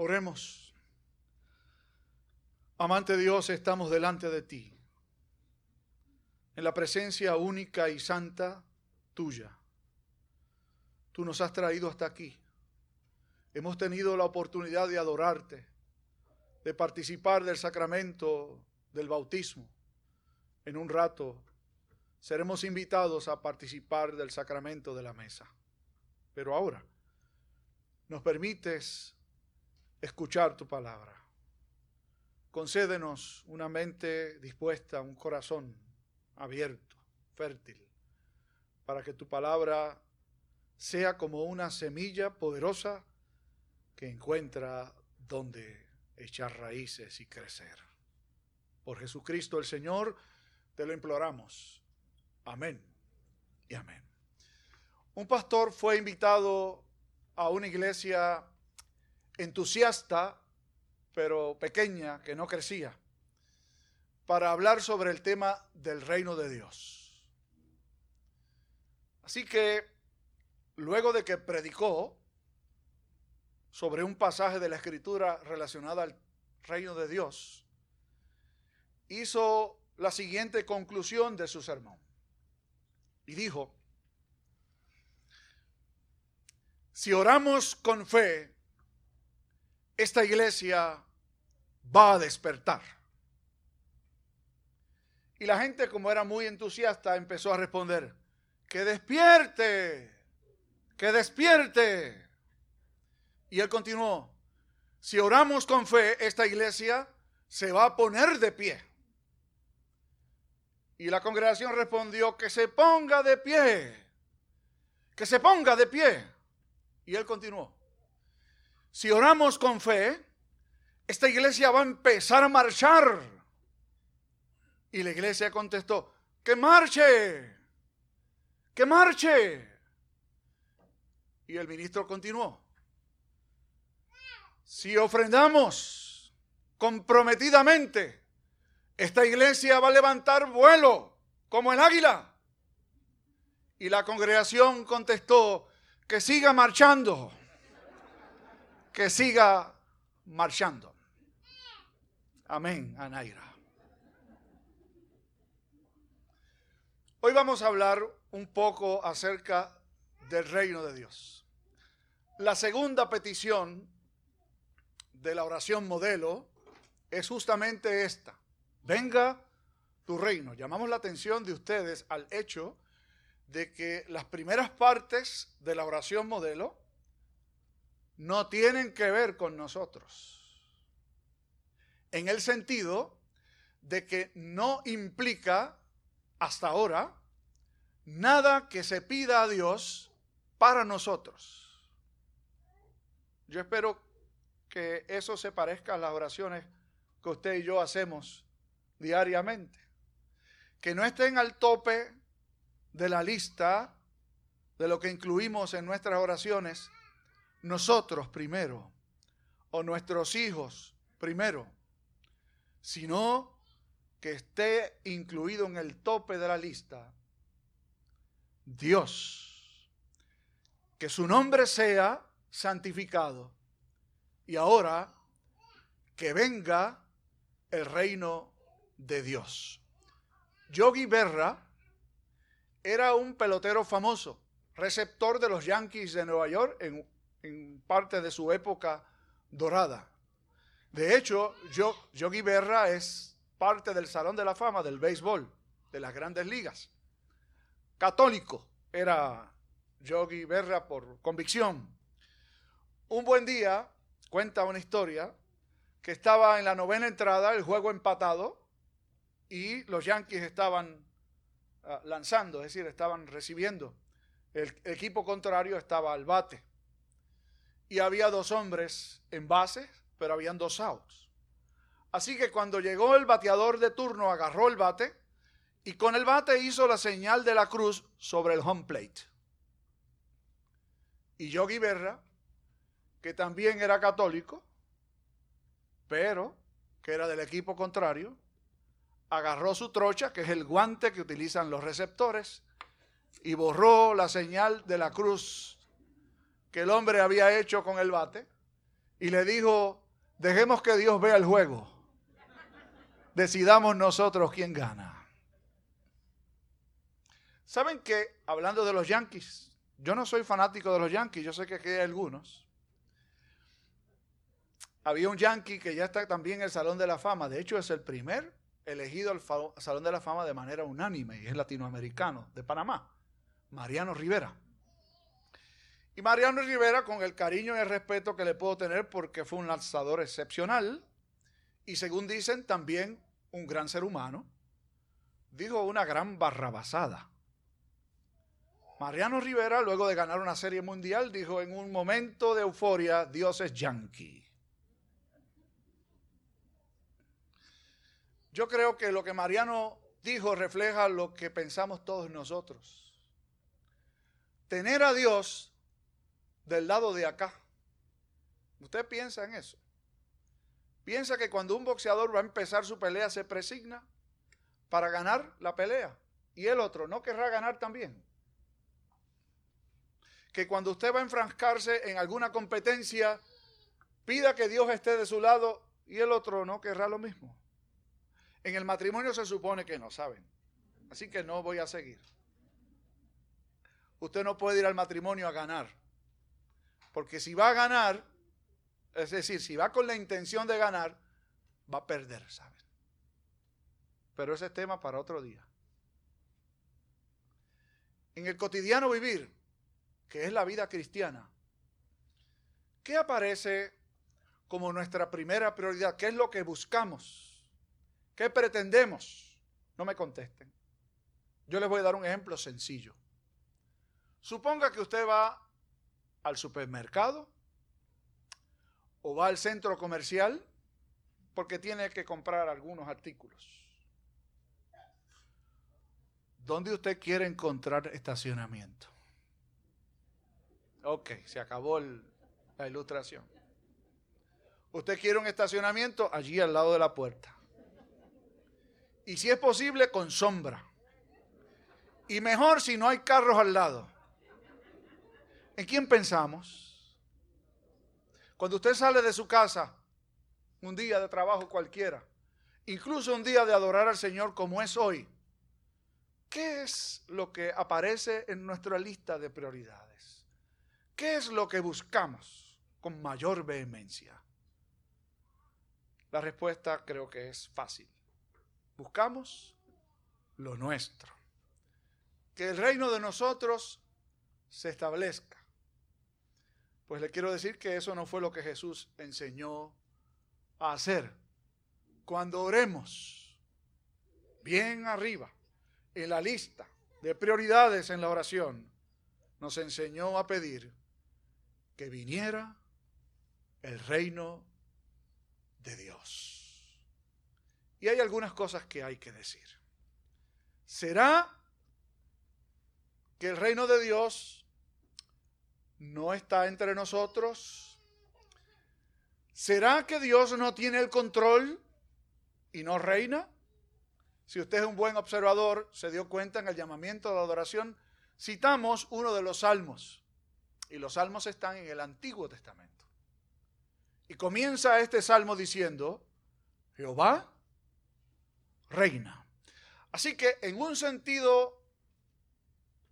Oremos. Amante Dios, estamos delante de ti, en la presencia única y santa tuya. Tú nos has traído hasta aquí. Hemos tenido la oportunidad de adorarte, de participar del sacramento del bautismo. En un rato seremos invitados a participar del sacramento de la mesa. Pero ahora nos permites escuchar tu palabra. Concédenos una mente dispuesta, un corazón abierto, fértil, para que tu palabra sea como una semilla poderosa que encuentra donde echar raíces y crecer. Por Jesucristo el Señor, te lo imploramos. Amén y amén. Un pastor fue invitado a una iglesia entusiasta, pero pequeña, que no crecía, para hablar sobre el tema del reino de Dios. Así que, luego de que predicó sobre un pasaje de la escritura relacionada al reino de Dios, hizo la siguiente conclusión de su sermón. Y dijo, si oramos con fe, esta iglesia va a despertar. Y la gente, como era muy entusiasta, empezó a responder, que despierte, que despierte. Y él continuó, si oramos con fe, esta iglesia se va a poner de pie. Y la congregación respondió, que se ponga de pie, que se ponga de pie. Y él continuó, si oramos con fe, esta iglesia va a empezar a marchar. Y la iglesia contestó, que marche, que marche. Y el ministro continuó, si ofrendamos comprometidamente, esta iglesia va a levantar vuelo como el águila. Y la congregación contestó, que siga marchando que siga marchando. Amén, Anaira. Hoy vamos a hablar un poco acerca del reino de Dios. La segunda petición de la oración modelo es justamente esta. Venga tu reino. Llamamos la atención de ustedes al hecho de que las primeras partes de la oración modelo no tienen que ver con nosotros. En el sentido de que no implica hasta ahora nada que se pida a Dios para nosotros. Yo espero que eso se parezca a las oraciones que usted y yo hacemos diariamente. Que no estén al tope de la lista de lo que incluimos en nuestras oraciones nosotros primero o nuestros hijos primero, sino que esté incluido en el tope de la lista Dios, que su nombre sea santificado y ahora que venga el reino de Dios. Yogi Berra era un pelotero famoso, receptor de los Yankees de Nueva York en parte de su época dorada. De hecho, Yogi Berra es parte del Salón de la Fama del béisbol, de las grandes ligas. Católico era Yogi Berra por convicción. Un buen día, cuenta una historia, que estaba en la novena entrada, el juego empatado, y los Yankees estaban ah, lanzando, es decir, estaban recibiendo. El equipo contrario estaba al bate y había dos hombres en base, pero habían dos outs. Así que cuando llegó el bateador de turno, agarró el bate y con el bate hizo la señal de la cruz sobre el home plate. Y Yogi Berra, que también era católico, pero que era del equipo contrario, agarró su trocha, que es el guante que utilizan los receptores, y borró la señal de la cruz que el hombre había hecho con el bate y le dijo, dejemos que Dios vea el juego. Decidamos nosotros quién gana. ¿Saben que, hablando de los Yankees, yo no soy fanático de los Yankees, yo sé que aquí hay algunos. Había un Yankee que ya está también en el Salón de la Fama, de hecho es el primer elegido al Salón de la Fama de manera unánime y es latinoamericano, de Panamá, Mariano Rivera. Y Mariano Rivera, con el cariño y el respeto que le puedo tener porque fue un lanzador excepcional y según dicen también un gran ser humano, dijo una gran barrabasada. Mariano Rivera, luego de ganar una serie mundial, dijo en un momento de euforia, Dios es yankee. Yo creo que lo que Mariano dijo refleja lo que pensamos todos nosotros. Tener a Dios del lado de acá. ¿Usted piensa en eso? Piensa que cuando un boxeador va a empezar su pelea se presigna para ganar la pelea y el otro no querrá ganar también. Que cuando usted va a enfrascarse en alguna competencia, pida que Dios esté de su lado y el otro no querrá lo mismo. En el matrimonio se supone que no, ¿saben? Así que no voy a seguir. Usted no puede ir al matrimonio a ganar. Porque si va a ganar, es decir, si va con la intención de ganar, va a perder, ¿saben? Pero ese es tema para otro día. En el cotidiano vivir, que es la vida cristiana, ¿qué aparece como nuestra primera prioridad? ¿Qué es lo que buscamos? ¿Qué pretendemos? No me contesten. Yo les voy a dar un ejemplo sencillo. Suponga que usted va al supermercado o va al centro comercial porque tiene que comprar algunos artículos. ¿Dónde usted quiere encontrar estacionamiento? Ok, se acabó la ilustración. Usted quiere un estacionamiento allí al lado de la puerta. Y si es posible, con sombra. Y mejor si no hay carros al lado. ¿En quién pensamos? Cuando usted sale de su casa, un día de trabajo cualquiera, incluso un día de adorar al Señor como es hoy, ¿qué es lo que aparece en nuestra lista de prioridades? ¿Qué es lo que buscamos con mayor vehemencia? La respuesta creo que es fácil. Buscamos lo nuestro. Que el reino de nosotros se establezca pues le quiero decir que eso no fue lo que Jesús enseñó a hacer. Cuando oremos, bien arriba, en la lista de prioridades en la oración, nos enseñó a pedir que viniera el reino de Dios. Y hay algunas cosas que hay que decir. ¿Será que el reino de Dios no está entre nosotros? ¿Será que Dios no tiene el control y no reina? Si usted es un buen observador, se dio cuenta en el llamamiento de la adoración, citamos uno de los salmos. Y los salmos están en el Antiguo Testamento. Y comienza este salmo diciendo, Jehová reina. Así que en un sentido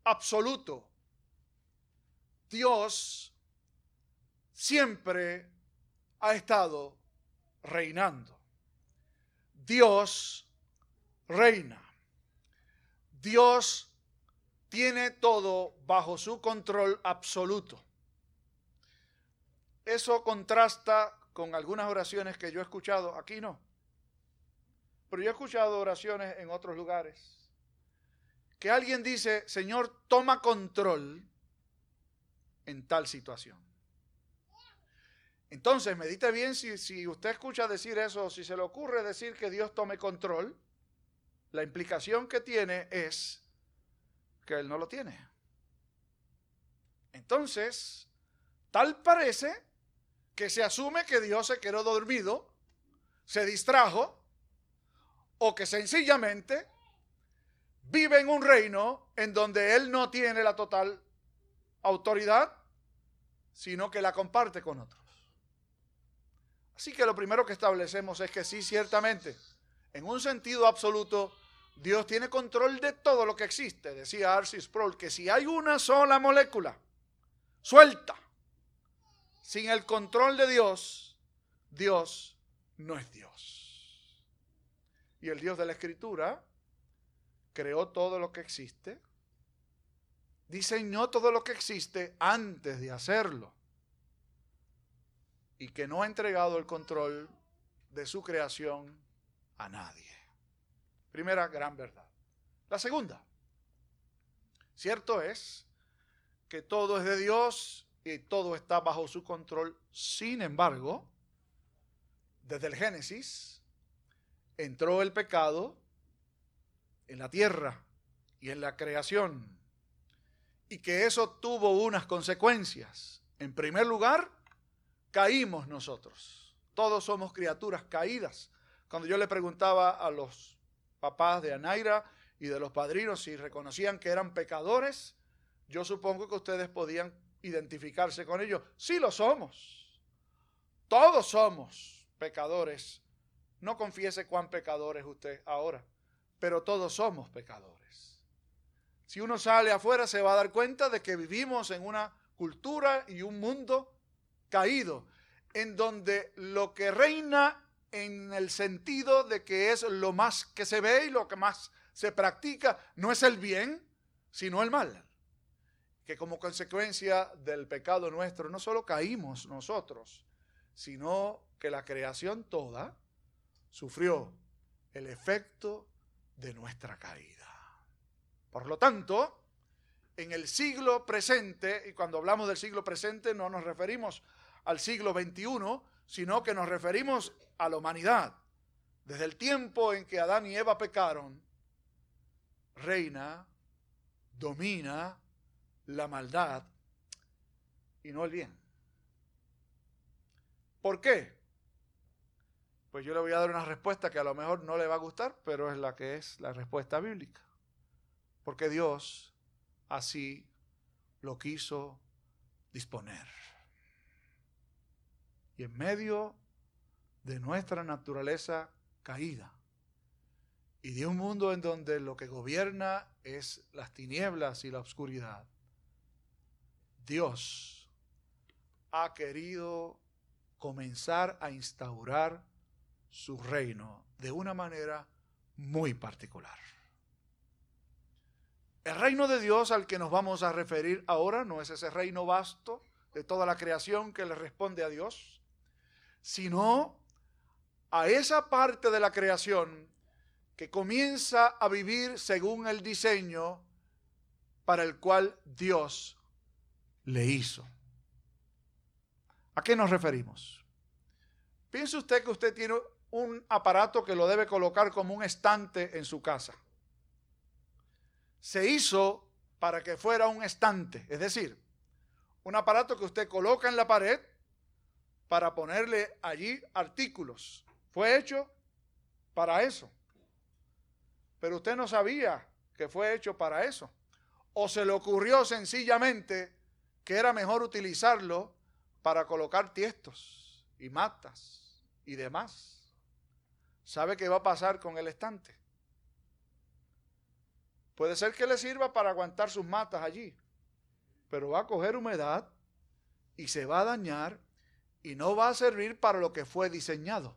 absoluto, Dios siempre ha estado reinando. Dios reina. Dios tiene todo bajo su control absoluto. Eso contrasta con algunas oraciones que yo he escuchado. Aquí no. Pero yo he escuchado oraciones en otros lugares. Que alguien dice, Señor, toma control en tal situación. Entonces, medite bien si, si usted escucha decir eso, si se le ocurre decir que Dios tome control, la implicación que tiene es que Él no lo tiene. Entonces, tal parece que se asume que Dios se quedó dormido, se distrajo, o que sencillamente vive en un reino en donde Él no tiene la total autoridad, sino que la comparte con otros. Así que lo primero que establecemos es que sí, ciertamente, en un sentido absoluto, Dios tiene control de todo lo que existe. Decía Arcis Sproul que si hay una sola molécula suelta, sin el control de Dios, Dios no es Dios. Y el Dios de la Escritura creó todo lo que existe, diseñó todo lo que existe antes de hacerlo y que no ha entregado el control de su creación a nadie. Primera gran verdad. La segunda, cierto es que todo es de Dios y todo está bajo su control. Sin embargo, desde el Génesis entró el pecado en la tierra y en la creación y que eso tuvo unas consecuencias. En primer lugar, caímos nosotros. Todos somos criaturas caídas. Cuando yo le preguntaba a los papás de Anaira y de los padrinos si reconocían que eran pecadores, yo supongo que ustedes podían identificarse con ellos. Sí lo somos. Todos somos pecadores. No confiese cuán pecador es usted ahora, pero todos somos pecadores. Si uno sale afuera se va a dar cuenta de que vivimos en una cultura y un mundo caído, en donde lo que reina en el sentido de que es lo más que se ve y lo que más se practica, no es el bien, sino el mal. Que como consecuencia del pecado nuestro, no solo caímos nosotros, sino que la creación toda sufrió el efecto de nuestra caída. Por lo tanto, en el siglo presente, y cuando hablamos del siglo presente no nos referimos al siglo XXI, sino que nos referimos a la humanidad. Desde el tiempo en que Adán y Eva pecaron, reina, domina la maldad y no el bien. ¿Por qué? Pues yo le voy a dar una respuesta que a lo mejor no le va a gustar, pero es la que es la respuesta bíblica. Porque Dios así lo quiso disponer. Y en medio de nuestra naturaleza caída y de un mundo en donde lo que gobierna es las tinieblas y la oscuridad, Dios ha querido comenzar a instaurar su reino de una manera muy particular. El reino de Dios al que nos vamos a referir ahora no es ese reino vasto de toda la creación que le responde a Dios, sino a esa parte de la creación que comienza a vivir según el diseño para el cual Dios le hizo. ¿A qué nos referimos? Piense usted que usted tiene un aparato que lo debe colocar como un estante en su casa se hizo para que fuera un estante, es decir, un aparato que usted coloca en la pared para ponerle allí artículos. Fue hecho para eso. Pero usted no sabía que fue hecho para eso. O se le ocurrió sencillamente que era mejor utilizarlo para colocar tiestos y matas y demás. ¿Sabe qué va a pasar con el estante? Puede ser que le sirva para aguantar sus matas allí, pero va a coger humedad y se va a dañar y no va a servir para lo que fue diseñado.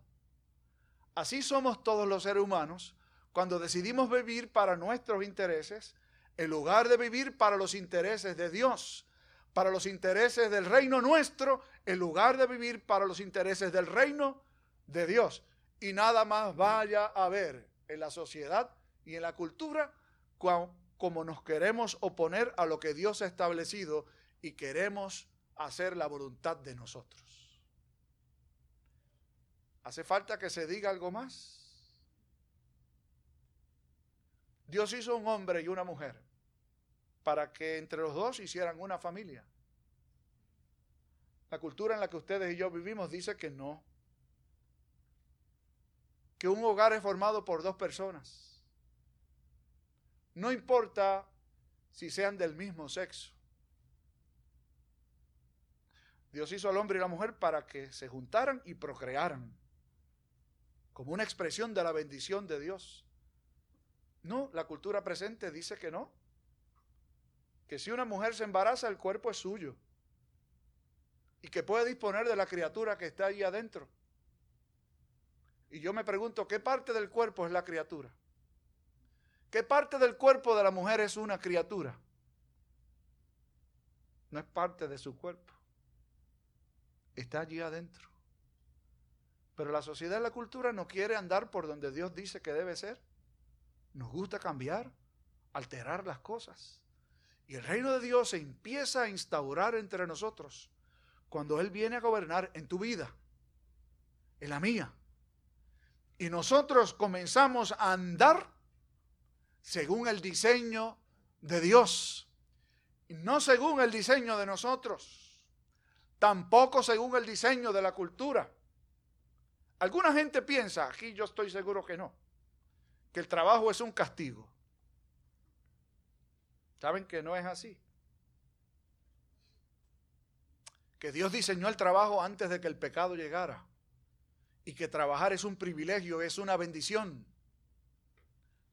Así somos todos los seres humanos cuando decidimos vivir para nuestros intereses en lugar de vivir para los intereses de Dios, para los intereses del reino nuestro, en lugar de vivir para los intereses del reino de Dios. Y nada más vaya a haber en la sociedad y en la cultura como nos queremos oponer a lo que Dios ha establecido y queremos hacer la voluntad de nosotros. ¿Hace falta que se diga algo más? Dios hizo un hombre y una mujer para que entre los dos hicieran una familia. La cultura en la que ustedes y yo vivimos dice que no, que un hogar es formado por dos personas no importa si sean del mismo sexo. Dios hizo al hombre y la mujer para que se juntaran y procrearan, como una expresión de la bendición de Dios. No, la cultura presente dice que no, que si una mujer se embaraza el cuerpo es suyo y que puede disponer de la criatura que está ahí adentro. Y yo me pregunto, ¿qué parte del cuerpo es la criatura? ¿Qué parte del cuerpo de la mujer es una criatura? No es parte de su cuerpo. Está allí adentro. Pero la sociedad y la cultura no quiere andar por donde Dios dice que debe ser. Nos gusta cambiar, alterar las cosas. Y el reino de Dios se empieza a instaurar entre nosotros cuando Él viene a gobernar en tu vida, en la mía. Y nosotros comenzamos a andar según el diseño de Dios, no según el diseño de nosotros, tampoco según el diseño de la cultura. Alguna gente piensa, aquí yo estoy seguro que no, que el trabajo es un castigo. ¿Saben que no es así? Que Dios diseñó el trabajo antes de que el pecado llegara. Y que trabajar es un privilegio, es una bendición.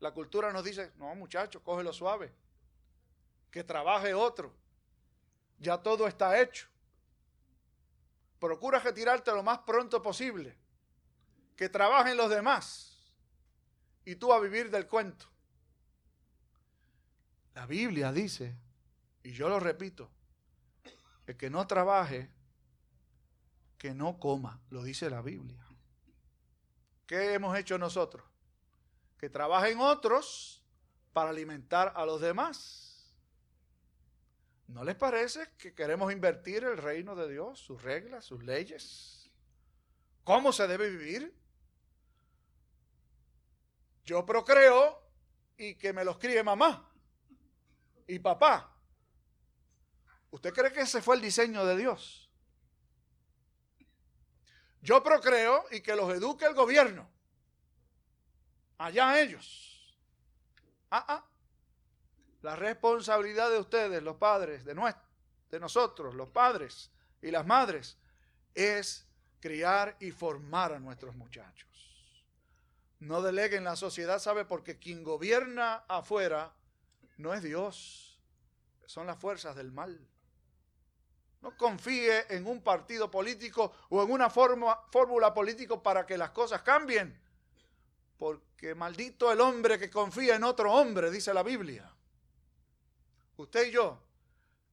La cultura nos dice, no muchachos, cógelo suave. Que trabaje otro. Ya todo está hecho. Procura retirarte lo más pronto posible. Que trabajen los demás y tú a vivir del cuento. La Biblia dice, y yo lo repito, el que no trabaje, que no coma, lo dice la Biblia. ¿Qué hemos hecho nosotros? Que trabajen otros para alimentar a los demás. ¿No les parece que queremos invertir el reino de Dios, sus reglas, sus leyes? ¿Cómo se debe vivir? Yo procreo y que me los críe mamá y papá. ¿Usted cree que ese fue el diseño de Dios? Yo procreo y que los eduque el gobierno. Allá ellos. Ah, ah. La responsabilidad de ustedes, los padres, de, de nosotros, los padres y las madres, es criar y formar a nuestros muchachos. No deleguen la sociedad, ¿sabe? Porque quien gobierna afuera no es Dios, son las fuerzas del mal. No confíe en un partido político o en una fórmula política para que las cosas cambien. Porque maldito el hombre que confía en otro hombre, dice la Biblia. Usted y yo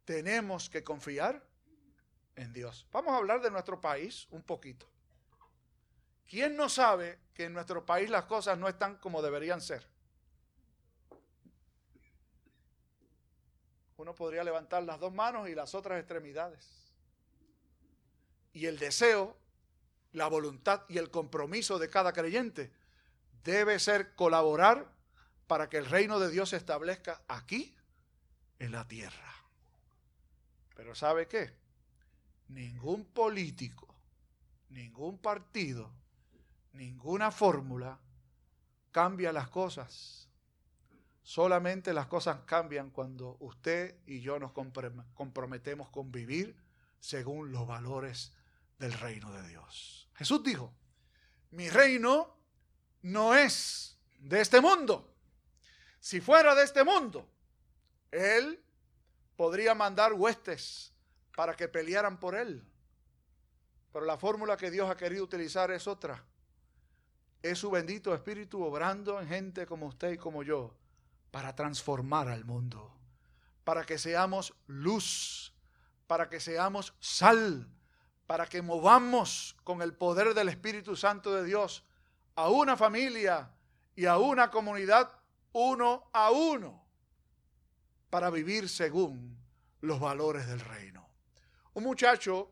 tenemos que confiar en Dios. Vamos a hablar de nuestro país un poquito. ¿Quién no sabe que en nuestro país las cosas no están como deberían ser? Uno podría levantar las dos manos y las otras extremidades. Y el deseo, la voluntad y el compromiso de cada creyente debe ser colaborar para que el reino de Dios se establezca aquí, en la tierra. Pero ¿sabe qué? Ningún político, ningún partido ninguna fórmula cambia las cosas. Solamente las cosas cambian cuando usted y yo nos comprometemos con vivir según los valores del reino de Dios. Jesús dijo, mi reino no es de este mundo. Si fuera de este mundo, Él podría mandar huestes para que pelearan por Él. Pero la fórmula que Dios ha querido utilizar es otra es su bendito Espíritu obrando en gente como usted y como yo para transformar al mundo, para que seamos luz, para que seamos sal, para que movamos con el poder del Espíritu Santo de Dios a una familia y a una comunidad uno a uno, para vivir según los valores del reino. Un muchacho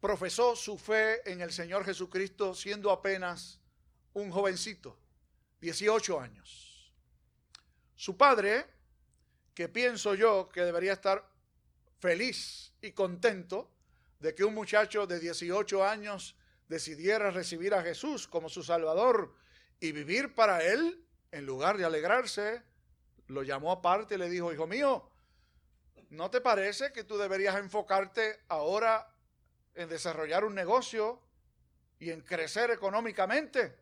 profesó su fe en el Señor Jesucristo siendo apenas un jovencito, 18 años. Su padre, que pienso yo que debería estar feliz y contento de que un muchacho de 18 años decidiera recibir a Jesús como su Salvador y vivir para Él, en lugar de alegrarse, lo llamó aparte y le dijo, hijo mío, ¿No te parece que tú deberías enfocarte ahora en desarrollar un negocio y en crecer económicamente?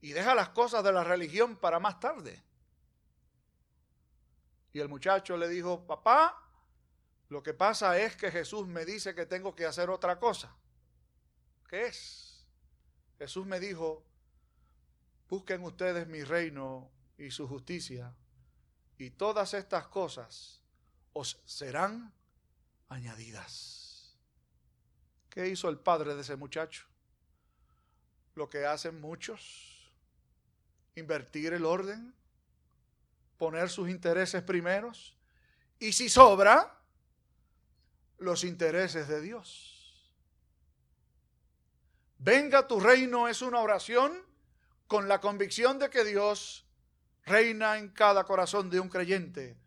Y deja las cosas de la religión para más tarde. Y el muchacho le dijo, papá, lo que pasa es que Jesús me dice que tengo que hacer otra cosa. ¿Qué es? Jesús me dijo, busquen ustedes mi reino y su justicia, y todas estas cosas os serán añadidas. ¿Qué hizo el padre de ese muchacho? Lo que hacen muchos, invertir el orden, poner sus intereses primeros, y si sobra, los intereses de Dios. Venga tu reino es una oración con la convicción de que Dios reina en cada corazón de un creyente,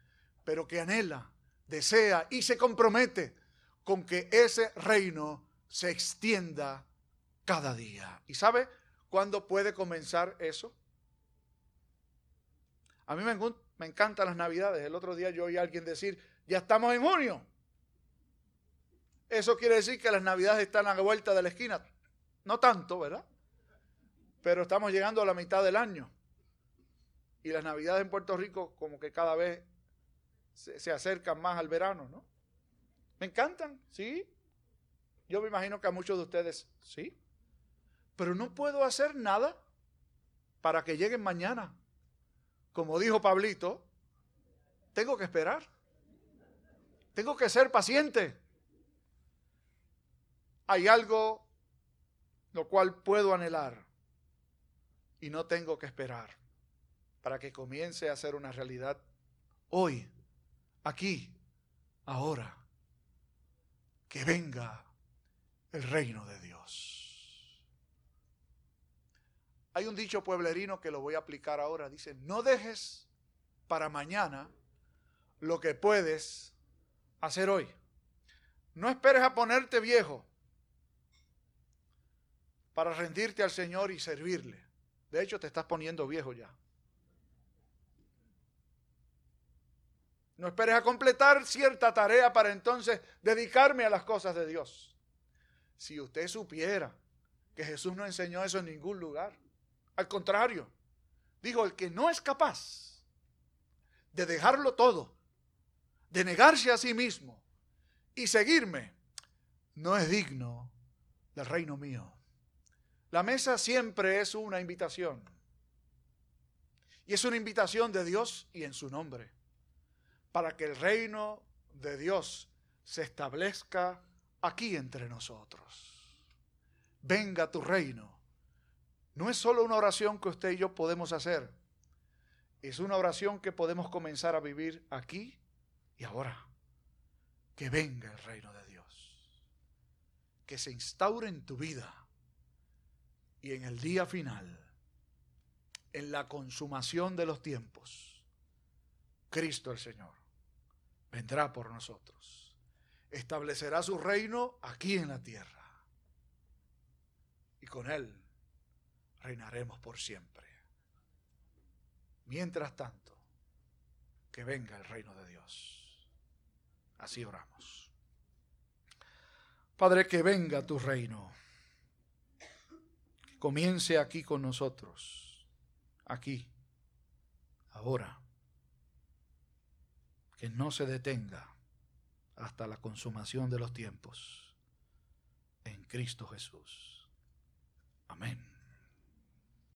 pero que anhela, desea y se compromete con que ese reino se extienda cada día. ¿Y sabe cuándo puede comenzar eso? A mí me, me encantan las navidades. El otro día yo oí a alguien decir, ya estamos en junio. Eso quiere decir que las navidades están a la vuelta de la esquina. No tanto, ¿verdad? Pero estamos llegando a la mitad del año. Y las navidades en Puerto Rico como que cada vez se, acercan más al verano, ¿no? Me encantan, sí. Yo me imagino que a muchos de ustedes sí. Pero no puedo hacer nada para que lleguen mañana. Como dijo Pablito, tengo que esperar. Tengo que ser paciente hay algo lo cual puedo anhelar y no tengo que esperar para que comience a ser una realidad hoy, aquí, ahora. Que venga el reino de Dios. Hay un dicho pueblerino que lo voy a aplicar ahora. Dice, no dejes para mañana lo que puedes hacer hoy. No esperes a ponerte viejo para rendirte al Señor y servirle. De hecho, te estás poniendo viejo ya. No esperes a completar cierta tarea para entonces dedicarme a las cosas de Dios. Si usted supiera que Jesús no enseñó eso en ningún lugar. Al contrario, dijo, el que no es capaz de dejarlo todo, de negarse a sí mismo y seguirme, no es digno del reino mío. La mesa siempre es una invitación. Y es una invitación de Dios y en su nombre. Para que el reino de Dios se establezca aquí entre nosotros. Venga tu reino. No es solo una oración que usted y yo podemos hacer. Es una oración que podemos comenzar a vivir aquí y ahora. Que venga el reino de Dios. Que se instaure en tu vida y en el día final, en la consumación de los tiempos, Cristo el Señor vendrá por nosotros. Establecerá su reino aquí en la tierra. Y con Él reinaremos por siempre. Mientras tanto, que venga el reino de Dios. Así oramos. Padre, que venga tu reino comience aquí con nosotros, aquí, ahora, que no se detenga hasta la consumación de los tiempos, en Cristo Jesús. Amén.